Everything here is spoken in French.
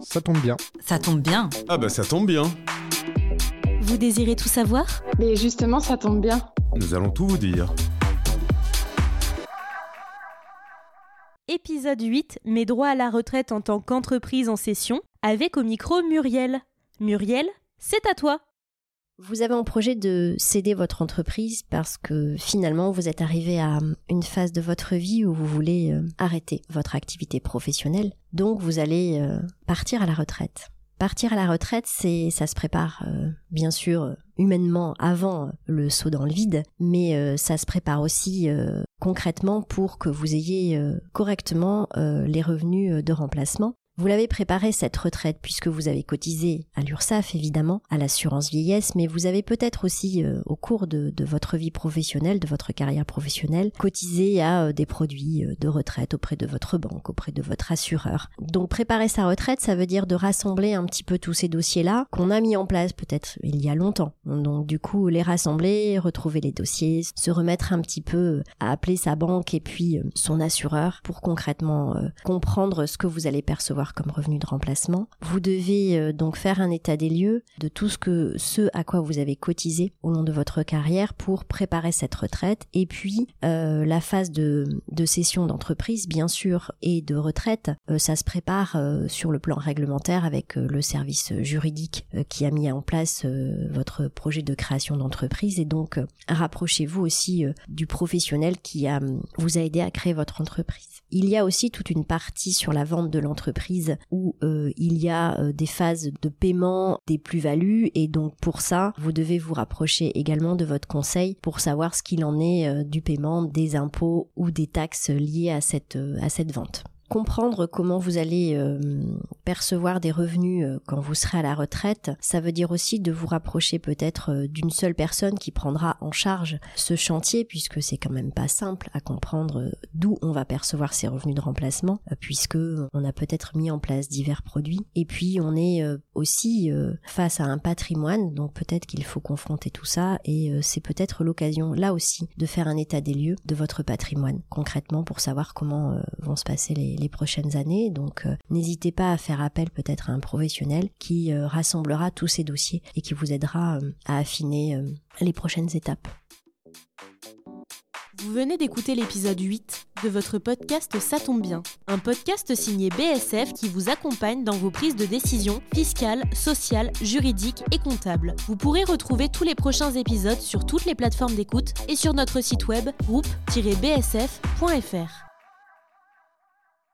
Ça tombe bien. Ça tombe bien. Ah bah ça tombe bien. Vous désirez tout savoir? Mais justement, ça tombe bien. Nous allons tout vous dire. Épisode 8, mes droits à la retraite en tant qu'entreprise en session, avec au micro Muriel. Muriel, c'est à toi. Vous avez en projet de céder votre entreprise parce que finalement vous êtes arrivé à une phase de votre vie où vous voulez euh, arrêter votre activité professionnelle. Donc vous allez euh, partir à la retraite. Partir à la retraite, c'est ça se prépare euh, bien sûr humainement avant le saut dans le vide, mais ça se prépare aussi concrètement pour que vous ayez correctement les revenus de remplacement vous l'avez préparé cette retraite puisque vous avez cotisé à l'URSSAF évidemment, à l'assurance vieillesse, mais vous avez peut-être aussi euh, au cours de, votre vie professionnelle, de votre carrière professionnelle, cotisé à euh, des produits euh, de retraite auprès de votre banque, auprès de votre assureur. Donc préparer sa retraite, ça veut dire de rassembler un petit peu tous ces dossiers-là qu'on a mis en place peut-être il y a longtemps. Donc du coup les rassembler, retrouver les dossiers, se remettre un petit peu à appeler sa banque et puis son assureur pour concrètement comprendre ce que vous allez percevoir comme revenu de remplacement. Vous devez euh, donc faire un état des lieux de tout ce que ce à quoi vous avez cotisé au long de votre carrière pour préparer cette retraite et puis euh, la phase de, de cession d'entreprise bien sûr et de retraite euh, ça se prépare sur le plan réglementaire avec le service juridique qui a mis en place votre projet de création d'entreprise et donc rapprochez-vous aussi du professionnel qui vous a aidé à créer votre entreprise. Il y a aussi toute une partie sur la vente de l'entreprise où euh, il y a euh, des phases de paiement des plus-values. Et donc pour ça, vous devez vous rapprocher également de votre conseil pour savoir ce qu'il en est euh, du paiement des impôts ou des taxes liées à cette, à cette vente comprendre comment vous allez euh, percevoir des revenus euh, quand vous serez à la retraite, ça veut dire aussi de vous rapprocher peut-être euh, d'une seule personne qui prendra en charge ce chantier puisque c'est quand même pas simple à comprendre d'où on va percevoir ces revenus de remplacement puisque on a peut-être mis en place divers produits. Et puis on est aussi face à un patrimoine donc peut-être qu'il faut confronter tout ça et c'est peut-être l'occasion là aussi de faire un état des lieux de votre patrimoine concrètement pour savoir comment vont se passer les les prochaines années. Donc euh, n'hésitez pas à faire appel peut-être à un professionnel qui euh, rassemblera tous ces dossiers et qui vous aidera euh, à affiner les prochaines étapes. Vous venez d'écouter l'épisode 8 de votre podcast Ça tombe bien, un podcast signé BSF qui vous accompagne dans vos prises de décision fiscales, sociales, juridiques et comptables. Vous pourrez retrouver tous les prochains épisodes sur toutes les plateformes d'écoute et sur notre site web groupe-bsf.fr.